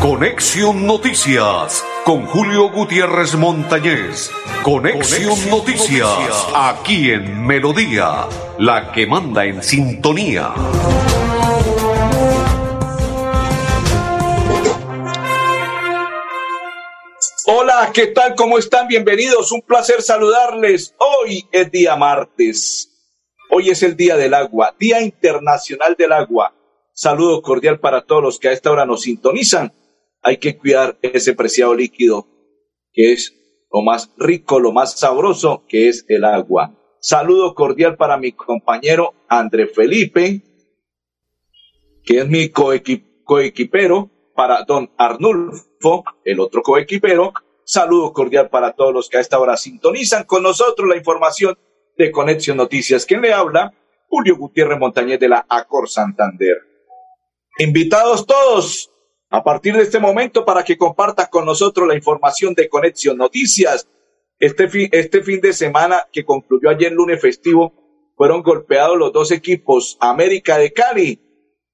Conexión Noticias con Julio Gutiérrez Montañez. Conexión, Noticias, aquí en Melodía, la que manda en sintonía. Hola, ¿qué tal? ¿Cómo están? Bienvenidos. Un placer saludarles. Hoy es día martes. Hoy es el Día del Agua, Día Internacional del Agua. Saludo cordial para todos los que a esta hora nos sintonizan. Hay que cuidar ese preciado líquido que es lo más rico, lo más sabroso, que es el agua. Saludo cordial para mi compañero André Felipe, que es mi coequipero, para don Arnulfo, el otro coequipero. Saludo cordial para todos los que a esta hora sintonizan con nosotros la información de Conexión Noticias. ¿Quién le habla? Julio Gutiérrez Montañez de la Acor Santander. Invitados todos a partir de este momento para que compartas con nosotros la información de Conexión Noticias. Este fin, este fin de semana que concluyó ayer lunes festivo, fueron golpeados los dos equipos, América de Cali.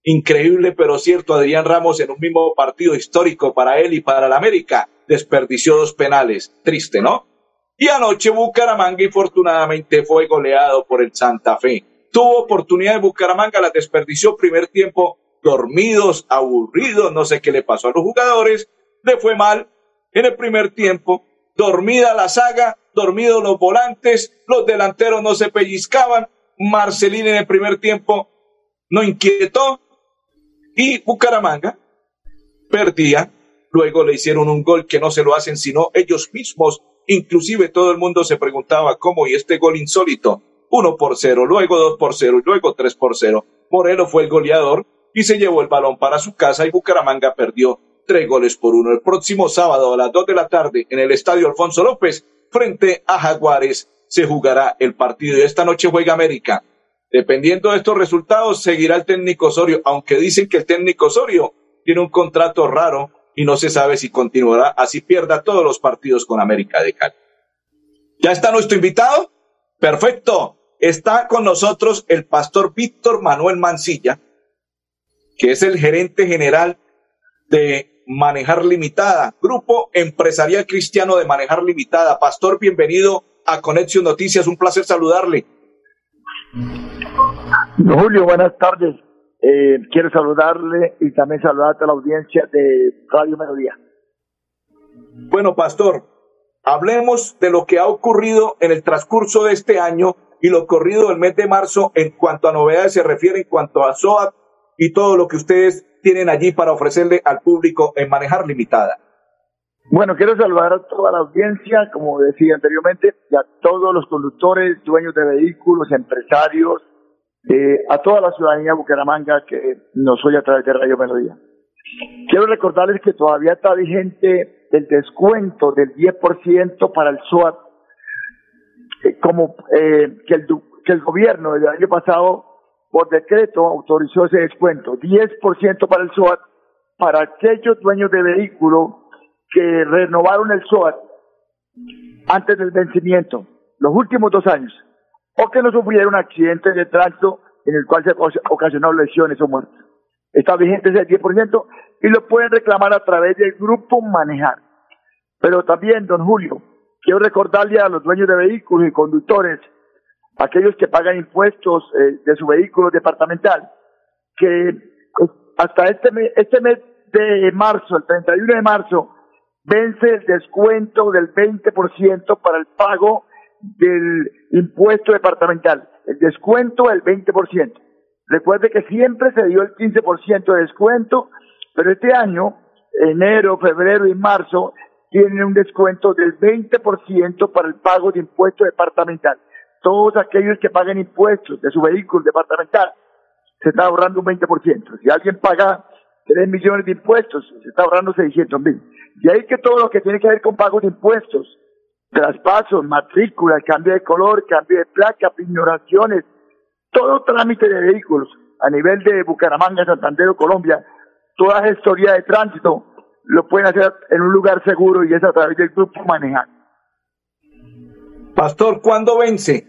Increíble pero cierto, Adrián Ramos en un mismo partido histórico para él y para la América desperdició dos penales. Triste, ¿no? Y anoche Bucaramanga infortunadamente fue goleado por el Santa Fe. Tuvo oportunidad de Bucaramanga, la desperdició primer tiempo dormidos, aburridos, no sé qué le pasó a los jugadores, le fue mal en el primer tiempo, dormida la saga, dormidos los volantes, los delanteros no se pellizcaban, Marcelín en el primer tiempo no inquietó y Bucaramanga perdía, luego le hicieron un gol que no se lo hacen sino ellos mismos, inclusive todo el mundo se preguntaba cómo y este gol insólito, uno por cero, luego dos por cero y luego tres por cero. Morelos fue el goleador, y se llevó el balón para su casa y Bucaramanga perdió tres goles por uno. El próximo sábado a las dos de la tarde en el Estadio Alfonso López frente a Jaguares se jugará el partido y esta noche juega América. Dependiendo de estos resultados seguirá el técnico Osorio, aunque dicen que el técnico Osorio tiene un contrato raro y no se sabe si continuará así pierda todos los partidos con América de Cali. ¿Ya está nuestro invitado? Perfecto. Está con nosotros el pastor Víctor Manuel Mancilla, que es el gerente general de Manejar Limitada, Grupo Empresarial Cristiano de Manejar Limitada. Pastor, bienvenido a Conexión Noticias, un placer saludarle. Julio, buenas tardes. Eh, quiero saludarle y también saludar a la audiencia de Radio Melodía. Bueno, Pastor, hablemos de lo que ha ocurrido en el transcurso de este año y lo ocurrido el mes de marzo en cuanto a novedades se refiere, en cuanto a SOAT y todo lo que ustedes tienen allí para ofrecerle al público en Manejar Limitada. Bueno, quiero saludar a toda la audiencia, como decía anteriormente, y a todos los conductores, dueños de vehículos, empresarios, eh, a toda la ciudadanía Bucaramanga que nos oye a través de Radio Melodía. Quiero recordarles que todavía está vigente el descuento del 10% para el SOAT, eh, como eh, que, el, que el gobierno del año pasado por decreto autorizó ese descuento, 10% para el SOAT, para aquellos dueños de vehículo que renovaron el SOAT antes del vencimiento, los últimos dos años, o que no sufrieron accidentes de tránsito en el cual se ocasionaron lesiones o muertes. Está vigente ese 10% y lo pueden reclamar a través del grupo Manejar. Pero también, don Julio, quiero recordarle a los dueños de vehículos y conductores aquellos que pagan impuestos eh, de su vehículo departamental, que pues, hasta este este mes de marzo, el 31 de marzo, vence el descuento del 20% para el pago del impuesto departamental, el descuento del 20%. Recuerde que siempre se dio el 15% de descuento, pero este año, enero, febrero y marzo, tienen un descuento del 20% para el pago de impuesto departamental todos aquellos que paguen impuestos de su vehículo departamental, se está ahorrando un 20%. Si alguien paga 3 millones de impuestos, se está ahorrando 600 mil. Y ahí que todo lo que tiene que ver con pagos de impuestos, traspasos, matrícula, cambio de color, cambio de placa, ignoraciones, todo trámite de vehículos a nivel de Bucaramanga, Santander o Colombia, toda gestoría de tránsito, lo pueden hacer en un lugar seguro y es a través del grupo Manejar. Pastor, ¿cuándo vence?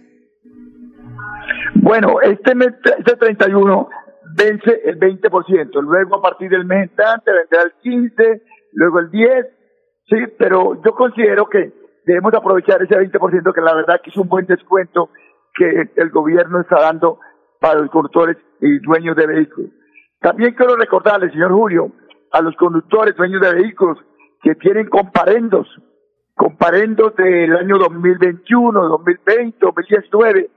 Bueno, este mes, este 31 vence el 20%, luego a partir del mes entrante vendrá el 15, luego el 10, sí, pero yo considero que debemos aprovechar ese 20% que la verdad que es un buen descuento que el gobierno está dando para los conductores y dueños de vehículos. También quiero recordarle, señor Julio, a los conductores, dueños de vehículos que tienen comparendos, comparendos del año 2021, 2020, 2019,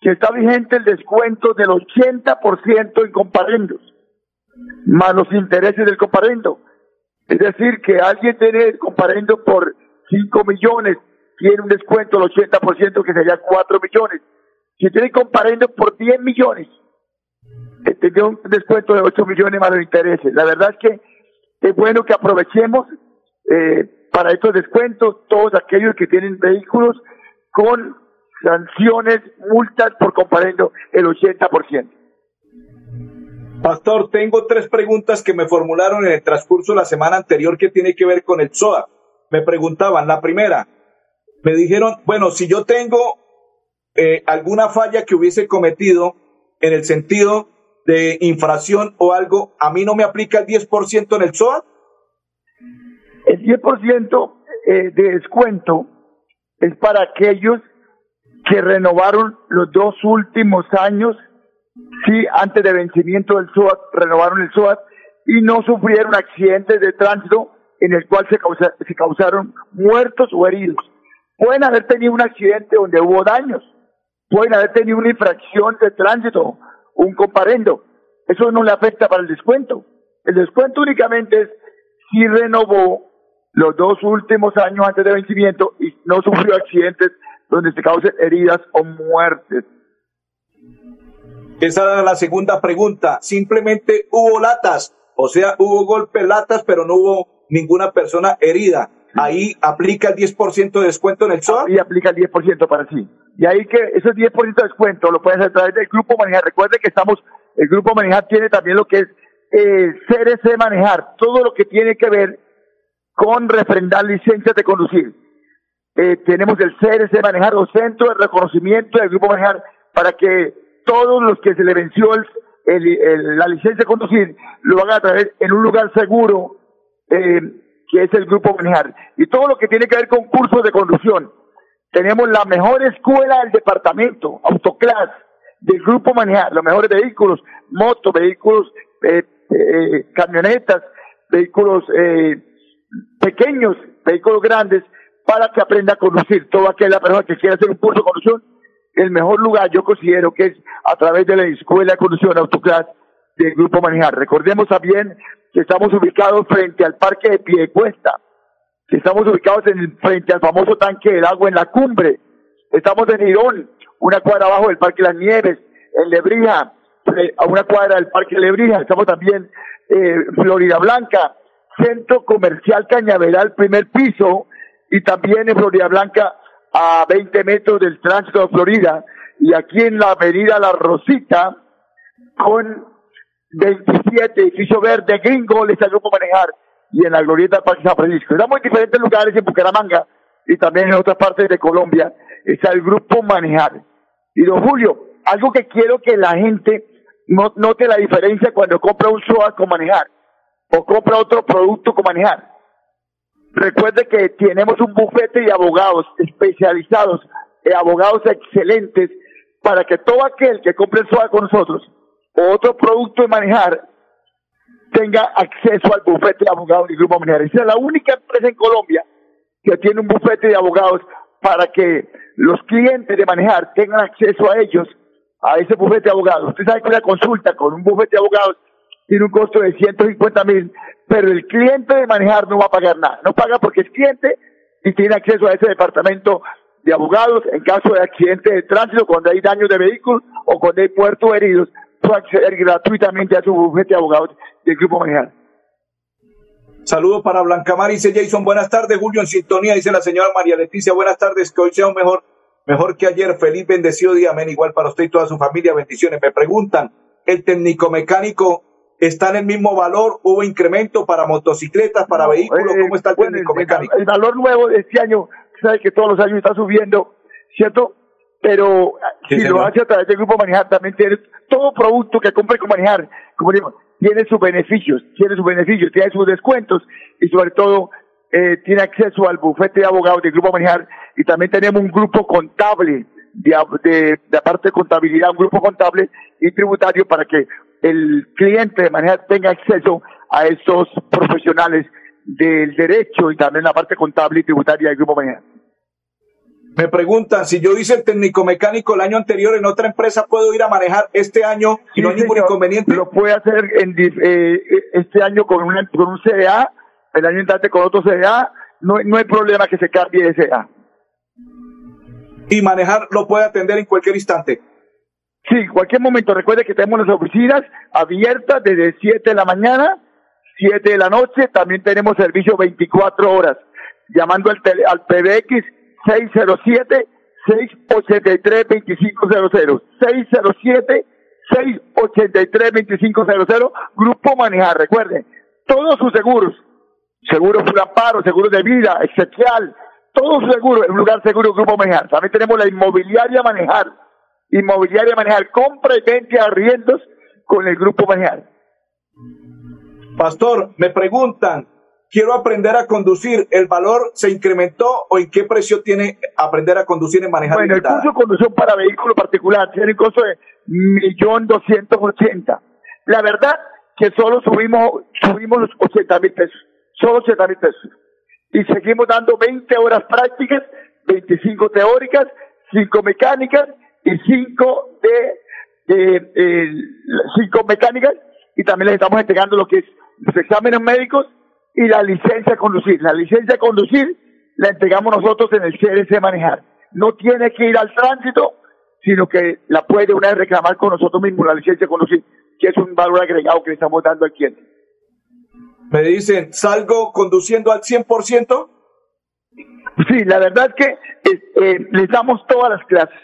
que está vigente el descuento del 80% en comparendos, más los intereses del comparendo. Es decir, que alguien tiene el comparendo por 5 millones, tiene un descuento del 80% que sería 4 millones. Si tiene comparendo por 10 millones, eh, tendría un descuento de 8 millones más los intereses. La verdad es que es bueno que aprovechemos eh, para estos descuentos todos aquellos que tienen vehículos con sanciones, multas por comparendo el 80%. Pastor, tengo tres preguntas que me formularon en el transcurso de la semana anterior que tiene que ver con el SOA. Me preguntaban, la primera, me dijeron, bueno, si yo tengo eh, alguna falla que hubiese cometido en el sentido de infracción o algo, ¿a mí no me aplica el 10% en el SOA? El 10% eh, de descuento es para aquellos que renovaron los dos últimos años, sí, antes de vencimiento del SOAT, renovaron el SOAT y no sufrieron accidentes de tránsito en el cual se, se causaron muertos o heridos. Pueden haber tenido un accidente donde hubo daños, pueden haber tenido una infracción de tránsito, un comparendo. Eso no le afecta para el descuento. El descuento únicamente es si renovó los dos últimos años antes de vencimiento y no sufrió accidentes donde se causen heridas o muertes. Esa era la segunda pregunta. Simplemente hubo latas, o sea, hubo golpes latas, pero no hubo ninguna persona herida. Ahí aplica el 10% de descuento en el SOA. Y aplica el 10% para sí. Y ahí que ese 10% de descuento lo puedes hacer a través del Grupo Manejar. Recuerde que estamos, el Grupo Manejar tiene también lo que es eh, CRC Manejar, todo lo que tiene que ver con refrendar licencias de conducir eh, tenemos el CRC Manejar o Centro de Reconocimiento del Grupo Manejar para que todos los que se le venció el, la licencia de conducir lo hagan a través en un lugar seguro eh, que es el Grupo Manejar. Y todo lo que tiene que ver con cursos de conducción. Tenemos la mejor escuela del departamento, Autoclass, del Grupo Manejar, los mejores vehículos, motos, vehículos, eh, eh camionetas, vehículos eh, pequeños, vehículos grandes, para que aprenda a conducir. Toda aquella persona que quiera hacer un curso de conducción, el mejor lugar yo considero que es a través de la Escuela de Conducción Autoclass del Grupo Manejar. Recordemos también que estamos ubicados frente al Parque de Piedecuesta, que estamos ubicados en, frente al famoso tanque del agua en la cumbre. Estamos en Irón, una cuadra abajo del Parque Las Nieves, en Lebrija, a una cuadra del Parque Lebrija. Estamos también eh, Florida Blanca, Centro Comercial Cañaveral, primer piso, y también en Florida Blanca a 20 metros del tránsito de Florida y aquí en la avenida La Rosita con 27 edificio verde gringo les el grupo manejar y en la glorieta Parque San Francisco. Estamos en diferentes lugares en Bucaramanga y también en otras partes de Colombia está el grupo manejar. Y don Julio, algo que quiero que la gente note la diferencia cuando compra un SOA con manejar o compra otro producto con manejar Recuerde que tenemos un bufete de abogados especializados, eh, abogados excelentes, para que todo aquel que compre el SOA con nosotros o otro producto de manejar tenga acceso al bufete de abogados del Grupo Manejar. Esa es la única empresa en Colombia que tiene un bufete de abogados para que los clientes de manejar tengan acceso a ellos, a ese bufete de abogados. Usted sabe que una consulta con un bufete de abogados tiene un costo de 150 mil, pero el cliente de manejar no va a pagar nada. No paga porque es cliente y tiene acceso a ese departamento de abogados en caso de accidente de tránsito, cuando hay daños de vehículos o cuando hay puertos heridos, acceder gratuitamente a su bufete de abogados del Grupo Manejar. Saludos para Blancamar, dice Jason, buenas tardes, Julio en sintonía, dice la señora María Leticia, buenas tardes, que hoy sea un mejor, mejor que ayer, feliz bendecido día, amén, igual para usted y toda su familia, bendiciones. Me preguntan, el técnico mecánico está en el mismo valor, hubo incremento para motocicletas, para vehículos, eh, ¿cómo está el técnico mecánico? El valor nuevo de este año, sabe que todos los años está subiendo, ¿cierto? Pero si lo hace a través del Grupo Manejar, también tiene todo producto que compre con Manejar, como digo, tiene sus beneficios, tiene sus beneficios, tiene sus descuentos y sobre todo eh, tiene acceso al bufete de abogados del Grupo Manejar. Y también tenemos un grupo contable de, de, de parte de contabilidad, un grupo contable y tributario para que el cliente de Manejar tenga acceso a estos profesionales del derecho y también la parte contable y tributaria del Grupo Manejar. Me preguntan, si yo hice el técnico mecánico el año anterior en otra empresa, ¿puedo ir a manejar este año y no hay ningún inconveniente? Lo puede hacer en, eh, este año con, una, con un CDA, el año entrante con otro CDA, no, no hay problema que se cambie de CDA. Y manejar lo puede atender en cualquier instante. Sí, en cualquier momento. Recuerde que tenemos las oficinas abiertas desde 7 de la mañana, 7 de la noche. También tenemos servicio 24 horas. Llamando al, tele, al PBX 607-683-2500. 607-683-2500. Grupo Manejar. Recuerden, todos sus seguros. Seguros por amparo, seguros de vida, especial. Todos sus seguros en un lugar seguro, Grupo Manejar. También tenemos la inmobiliaria Manejar. Inmobiliaria Manejar. Compra y venta arriendos con el Grupo Manejar. Pastor, me preguntan, quiero aprender a conducir, ¿el valor se incrementó o en qué precio tiene aprender a conducir en manejar Bueno, el curso de conducción para vehículo particular tiene un costo de millón doscientos ochenta. La verdad que solo subimos, subimos los ochenta mil pesos, solo ochenta mil pesos. Y seguimos dando 20 horas prácticas, 25 teóricas, 5 mecánicas y 5 de, de, de, cinco mecánicas y también les estamos entregando lo que es los exámenes médicos y la licencia de conducir. La licencia de conducir la entregamos nosotros en el CRC Manejar. No tiene que ir al tránsito, sino que la puede una vez reclamar con nosotros mismos la licencia de conducir, que es un valor agregado que le estamos dando al cliente. Me dicen, ¿salgo conduciendo al 100%? Sí, la verdad es que eh, les damos todas las clases.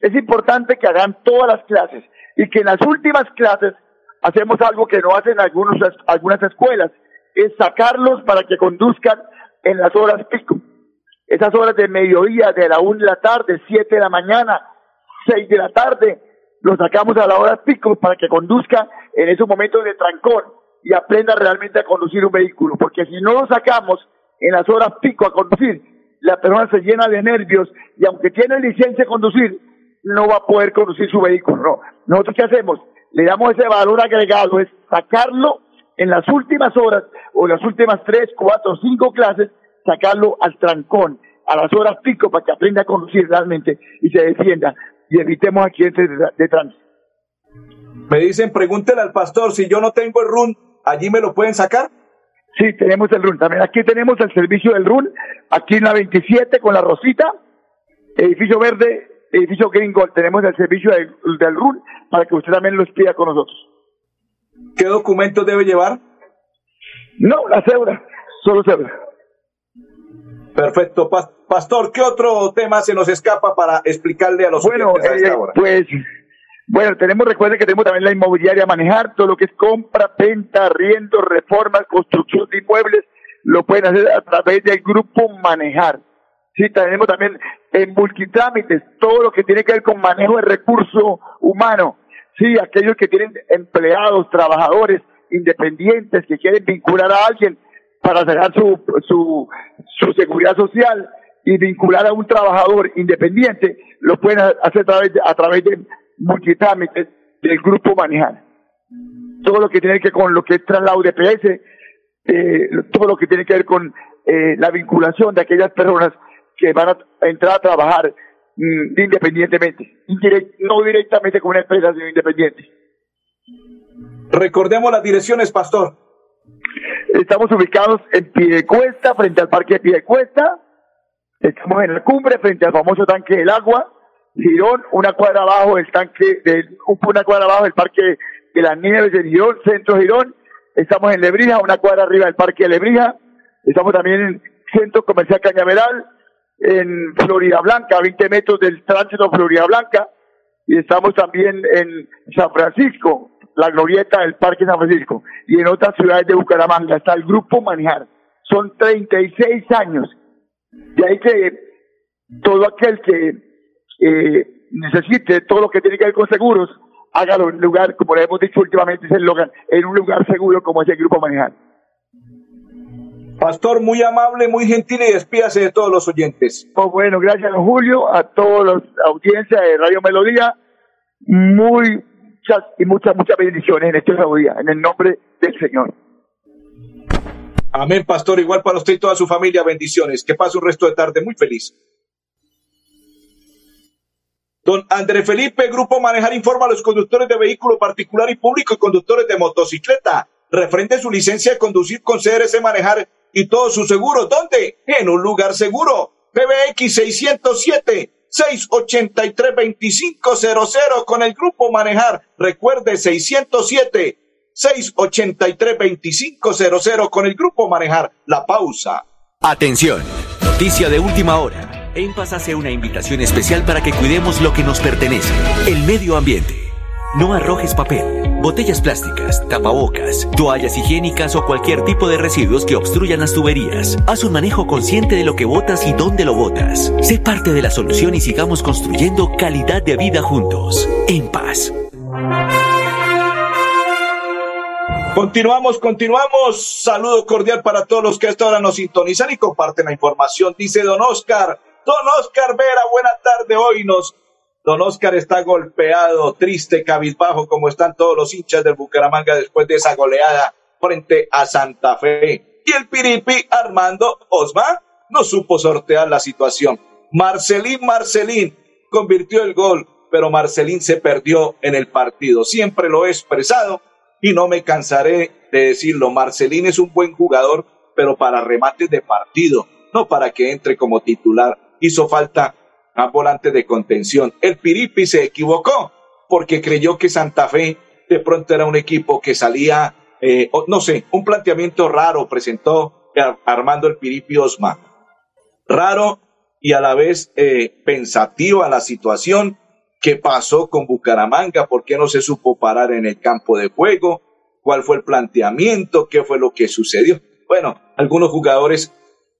Es importante que hagan todas las clases y que en las últimas clases hacemos algo que no hacen algunos, algunas escuelas, es sacarlos para que conduzcan en las horas pico. Esas horas de mediodía, de la 1 de la tarde, 7 de la mañana, 6 de la tarde, los sacamos a la hora pico para que conduzcan en esos momentos de trancón y aprenda realmente a conducir un vehículo. Porque si no lo sacamos en las horas pico a conducir, la persona se llena de nervios y aunque tiene licencia de conducir, no va a poder conducir su vehículo. No. Nosotros qué hacemos? Le damos ese valor agregado, es sacarlo en las últimas horas o en las últimas tres, cuatro, cinco clases, sacarlo al trancón, a las horas pico, para que aprenda a conducir realmente y se defienda y evitemos accidentes de, de tránsito. Me dicen, pregúntele al pastor, si yo no tengo el RUN, ¿allí me lo pueden sacar? Sí, tenemos el RUN. También aquí tenemos el servicio del RUN, aquí en la 27 con la Rosita, edificio verde, edificio Gringo, tenemos el servicio del, del RUN para que usted también lo pida con nosotros. ¿Qué documentos debe llevar? No, la cédula, solo cédula. Perfecto. Pastor, ¿qué otro tema se nos escapa para explicarle a los bueno, eh, Pues, bueno, tenemos, recuerden que tenemos también la inmobiliaria a manejar, todo lo que es compra, venta, arriendo, reformas, construcción de inmuebles, lo pueden hacer a través del grupo Manejar. Sí, tenemos también en multitrámites, todo lo que tiene que ver con manejo de recurso humano, Sí, aquellos que tienen empleados, trabajadores independientes que quieren vincular a alguien para sacar su, su, su seguridad social y vincular a un trabajador independiente, lo pueden hacer a través de, a través de multitrámites del grupo Manejar. Todo lo que tiene que ver con lo que es traslado de PS, eh, todo lo que tiene que ver con eh, la vinculación de aquellas personas que van a entrar a trabajar Mm, independientemente, no directamente con una empresa, sino independiente. Recordemos las direcciones, Pastor. Estamos ubicados en Piedecuesta, frente al Parque de Piedecuesta. Estamos en la cumbre, frente al famoso tanque del agua. Girón, una cuadra abajo del tanque, del, una cuadra abajo del Parque de las Nieves de Girón, Centro Girón. Estamos en Lebrija, una cuadra arriba del Parque de Lebrija. Estamos también en Centro Comercial Cañaveral, en Florida Blanca, a 20 metros del tránsito Florida Blanca, y estamos también en San Francisco, la glorieta del Parque San Francisco, y en otras ciudades de Bucaramanga está el Grupo Manejar. Son 36 años. De ahí que todo aquel que eh, necesite todo lo que tiene que ver con seguros, hágalo en un lugar, como le hemos dicho últimamente, en un lugar seguro como es el Grupo Manejar. Pastor, muy amable, muy gentil y despídase de todos los oyentes. Pues bueno, gracias, don Julio, a toda la audiencia de Radio Melodía. Muy muchas y muchas, muchas bendiciones en este nuevo día, en el nombre del Señor. Amén, pastor. Igual para usted y toda su familia, bendiciones. Que pase un resto de tarde muy feliz. Don André Felipe, Grupo Manejar, informa a los conductores de vehículo particular y público y conductores de motocicleta. Refrende su licencia de conducir con CRS Manejar y todos sus seguros. ¿Dónde? En un lugar seguro. PBX 607 683 2500 con el grupo Manejar. Recuerde 607 683 2500 con el grupo Manejar. La pausa. Atención. Noticia de última hora. En Paz hace una invitación especial para que cuidemos lo que nos pertenece, el medio ambiente. No arrojes papel botellas plásticas, tapabocas, toallas higiénicas o cualquier tipo de residuos que obstruyan las tuberías. Haz un manejo consciente de lo que botas y dónde lo botas. Sé parte de la solución y sigamos construyendo calidad de vida juntos. En paz. Continuamos, continuamos. Saludo cordial para todos los que hasta ahora nos sintonizan y comparten la información. Dice don Oscar. Don Oscar Vera, buena tarde. Hoy nos Don Oscar está golpeado, triste, cabizbajo, como están todos los hinchas del Bucaramanga después de esa goleada frente a Santa Fe. Y el Piripi Armando Osma no supo sortear la situación. Marcelín Marcelín convirtió el gol, pero Marcelín se perdió en el partido. Siempre lo he expresado y no me cansaré de decirlo. Marcelín es un buen jugador, pero para remates de partido, no para que entre como titular. Hizo falta a volante de contención. El Piripi se equivocó porque creyó que Santa Fe de pronto era un equipo que salía, eh, no sé, un planteamiento raro presentó Armando el Piripi Osma. Raro y a la vez eh, pensativo a la situación. ¿Qué pasó con Bucaramanga? ¿Por qué no se supo parar en el campo de juego? ¿Cuál fue el planteamiento? ¿Qué fue lo que sucedió? Bueno, algunos jugadores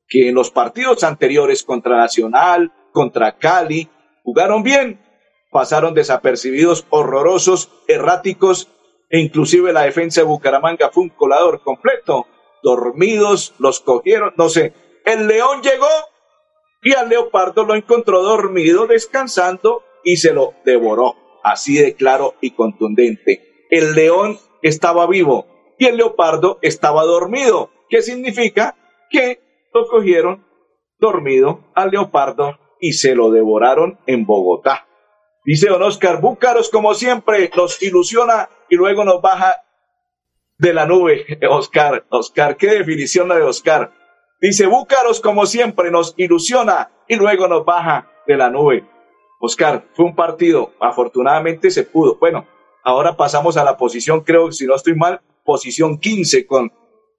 que en los partidos anteriores contra Nacional, contra Cali, jugaron bien, pasaron desapercibidos, horrorosos, erráticos, e inclusive la defensa de Bucaramanga fue un colador completo. Dormidos, los cogieron, no sé. El león llegó y al leopardo lo encontró dormido, descansando y se lo devoró. Así de claro y contundente. El león estaba vivo y el leopardo estaba dormido. ¿Qué significa? Que lo cogieron dormido al leopardo y se lo devoraron en Bogotá. Dice don Oscar, Búcaros como siempre nos ilusiona y luego nos baja de la nube. Oscar, Oscar, qué definición la de Oscar. Dice, Búcaros como siempre nos ilusiona y luego nos baja de la nube. Oscar, fue un partido, afortunadamente se pudo. Bueno, ahora pasamos a la posición, creo, si no estoy mal, posición 15 con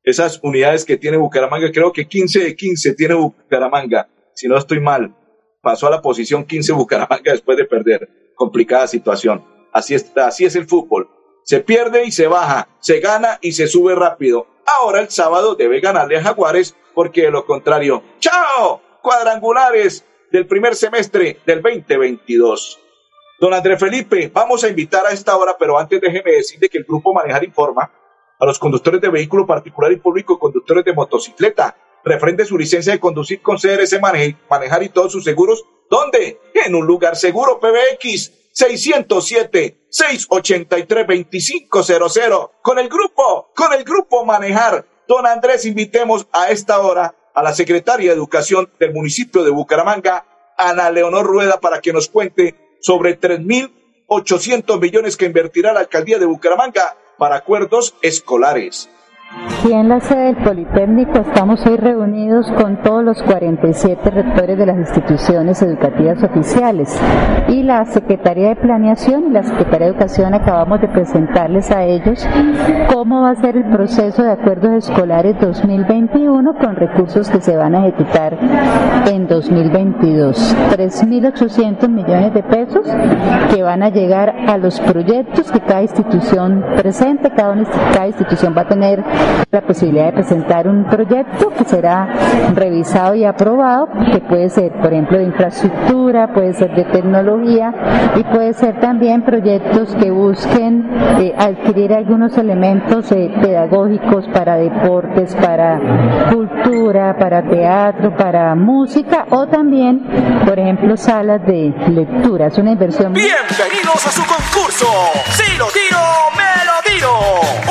esas unidades que tiene Bucaramanga. Creo que 15 de 15 tiene Bucaramanga, si no estoy mal pasó a la posición 15 Bucaramanga después de perder. Complicada situación. Así es, así es el fútbol. Se pierde y se baja, se gana y se sube rápido. Ahora el sábado debe ganarle a Jaguares porque de lo contrario, ¡chao! Cuadrangulares del primer semestre del 2022. Don André Felipe, vamos a invitar a esta hora, pero antes déjeme decirle que el Grupo Manejar informa a los conductores de vehículo particular y público, conductores de motocicleta, refrende su licencia de conducir con CRS Manejar y todos sus seguros. ¿Dónde? En un lugar seguro, PBX 607-683-2500. Con el grupo, con el grupo Manejar. Don Andrés, invitemos a esta hora a la secretaria de Educación del municipio de Bucaramanga, Ana Leonor Rueda, para que nos cuente sobre 3.800 millones que invertirá la alcaldía de Bucaramanga para acuerdos escolares. Aquí en la sede del Politécnico estamos hoy reunidos con todos los 47 rectores de las instituciones educativas oficiales y la Secretaría de Planeación y la Secretaría de Educación acabamos de presentarles a ellos cómo va a ser el proceso de acuerdos escolares 2021 con recursos que se van a ejecutar en 2022. 3.800 millones de pesos que van a llegar a los proyectos que cada institución presente, cada, cada institución va a tener la posibilidad de presentar un proyecto que será revisado y aprobado, que puede ser, por ejemplo, de infraestructura, puede ser de tecnología y puede ser también proyectos que busquen eh, adquirir algunos elementos eh, pedagógicos para deportes, para cultura, para teatro, para música o también, por ejemplo, salas de lectura. Es una inversión. Bienvenidos a su concurso. Si lo tiro, me lo tiro.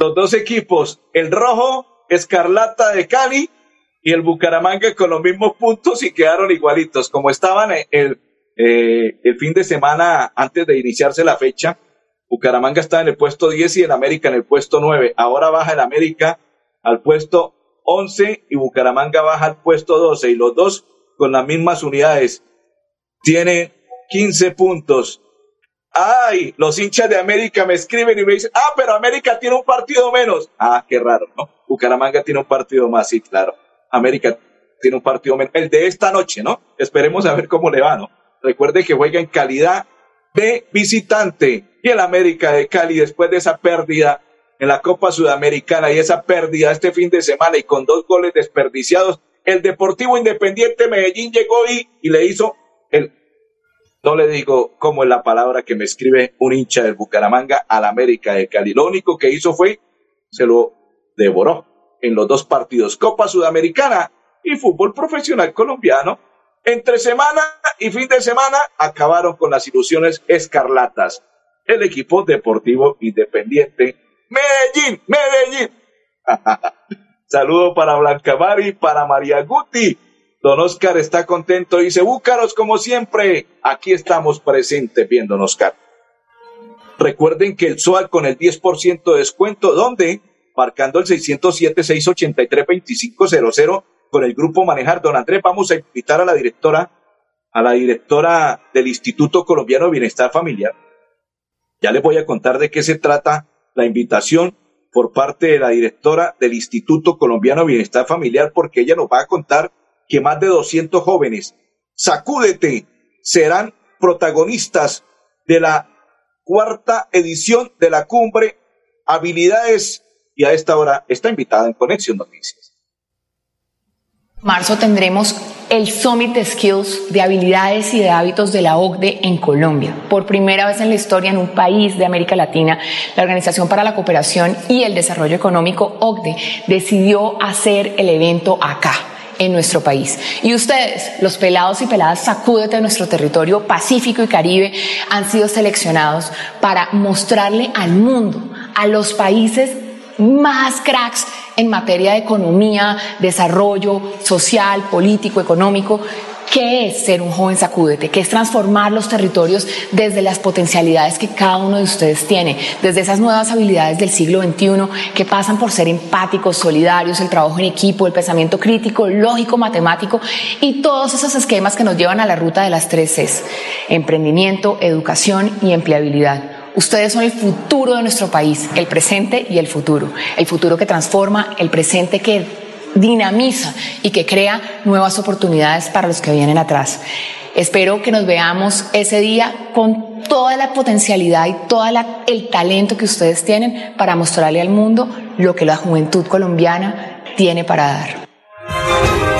Los dos equipos, el rojo, Escarlata de Cali y el Bucaramanga con los mismos puntos y quedaron igualitos, como estaban el, eh, el fin de semana antes de iniciarse la fecha. Bucaramanga está en el puesto 10 y el América en el puesto 9. Ahora baja el América al puesto 11 y Bucaramanga baja al puesto 12 y los dos con las mismas unidades. Tiene 15 puntos. Ay, los hinchas de América me escriben y me dicen, ah, pero América tiene un partido menos. Ah, qué raro, ¿no? Bucaramanga tiene un partido más, sí, claro. América tiene un partido menos. El de esta noche, ¿no? Esperemos a ver cómo le va, ¿no? Recuerde que juega en calidad de visitante. Y el América de Cali, después de esa pérdida en la Copa Sudamericana y esa pérdida este fin de semana y con dos goles desperdiciados, el Deportivo Independiente Medellín llegó y, y le hizo el, no le digo cómo es la palabra que me escribe un hincha del Bucaramanga al América de Cali. Que hizo fue, se lo devoró en los dos partidos, Copa Sudamericana y fútbol profesional colombiano. Entre semana y fin de semana acabaron con las ilusiones escarlatas. El equipo deportivo independiente Medellín, Medellín. Saludo para Blanca Mari, para María Guti. Don Oscar está contento, dice, Búcaros como siempre. Aquí estamos presentes viendo Oscar. Recuerden que el SOAL con el 10% de descuento, ¿dónde? Marcando el 607-683-2500 con el grupo Manejar. Don Andrés, vamos a invitar a la directora, a la directora del Instituto Colombiano de Bienestar Familiar. Ya les voy a contar de qué se trata la invitación por parte de la directora del Instituto Colombiano de Bienestar Familiar, porque ella nos va a contar que más de 200 jóvenes, sacúdete, serán protagonistas de la cuarta edición de la cumbre Habilidades y a esta hora está invitada en Conexión Noticias. Marzo tendremos el Summit de Skills de habilidades y de hábitos de la OCDE en Colombia. Por primera vez en la historia en un país de América Latina, la Organización para la Cooperación y el Desarrollo Económico OCDE decidió hacer el evento acá en nuestro país. Y ustedes, los pelados y peladas sacúdete de nuestro territorio Pacífico y Caribe, han sido seleccionados para mostrarle al mundo, a los países más cracks en materia de economía, desarrollo social, político, económico, ¿Qué es ser un joven sacúdete? ¿Qué es transformar los territorios desde las potencialidades que cada uno de ustedes tiene? Desde esas nuevas habilidades del siglo XXI que pasan por ser empáticos, solidarios, el trabajo en equipo, el pensamiento crítico, lógico, matemático y todos esos esquemas que nos llevan a la ruta de las tres Cs. Emprendimiento, educación y empleabilidad. Ustedes son el futuro de nuestro país, el presente y el futuro. El futuro que transforma, el presente que dinamiza y que crea nuevas oportunidades para los que vienen atrás. Espero que nos veamos ese día con toda la potencialidad y todo el talento que ustedes tienen para mostrarle al mundo lo que la juventud colombiana tiene para dar.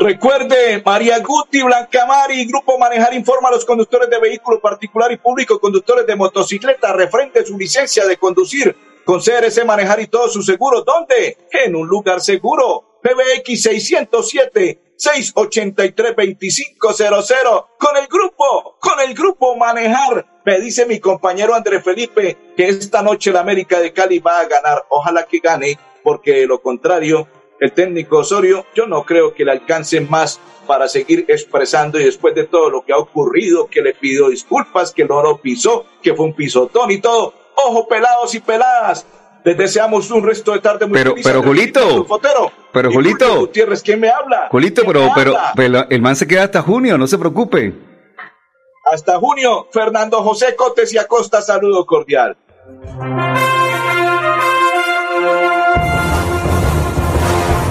Recuerde, María Guti, Blanca Mari, Grupo Manejar informa a los conductores de vehículos particular y público, conductores de motocicleta, refrende su licencia de conducir con CRC Manejar y todos sus seguros. ¿Dónde? En un lugar seguro. PBX 607 683-2500 con el grupo, con el grupo Manejar. Me dice mi compañero André Felipe que esta noche la América de Cali va a ganar. Ojalá que gane, porque lo contrario, el técnico Osorio, yo no creo que le alcance más para seguir expresando y después de todo lo que ha ocurrido, que le pidió disculpas, que no lo pisó, que fue un pisotón y todo. Ojo pelados y peladas, les deseamos un resto de tarde muy pero, feliz. Pero, Julito. Pero, Julito. Gutiérrez, ¿quién me habla? Julito, pero, pero, pero, el man se queda hasta junio, no se preocupe. Hasta junio, Fernando José Cotes y Acosta, saludo cordial.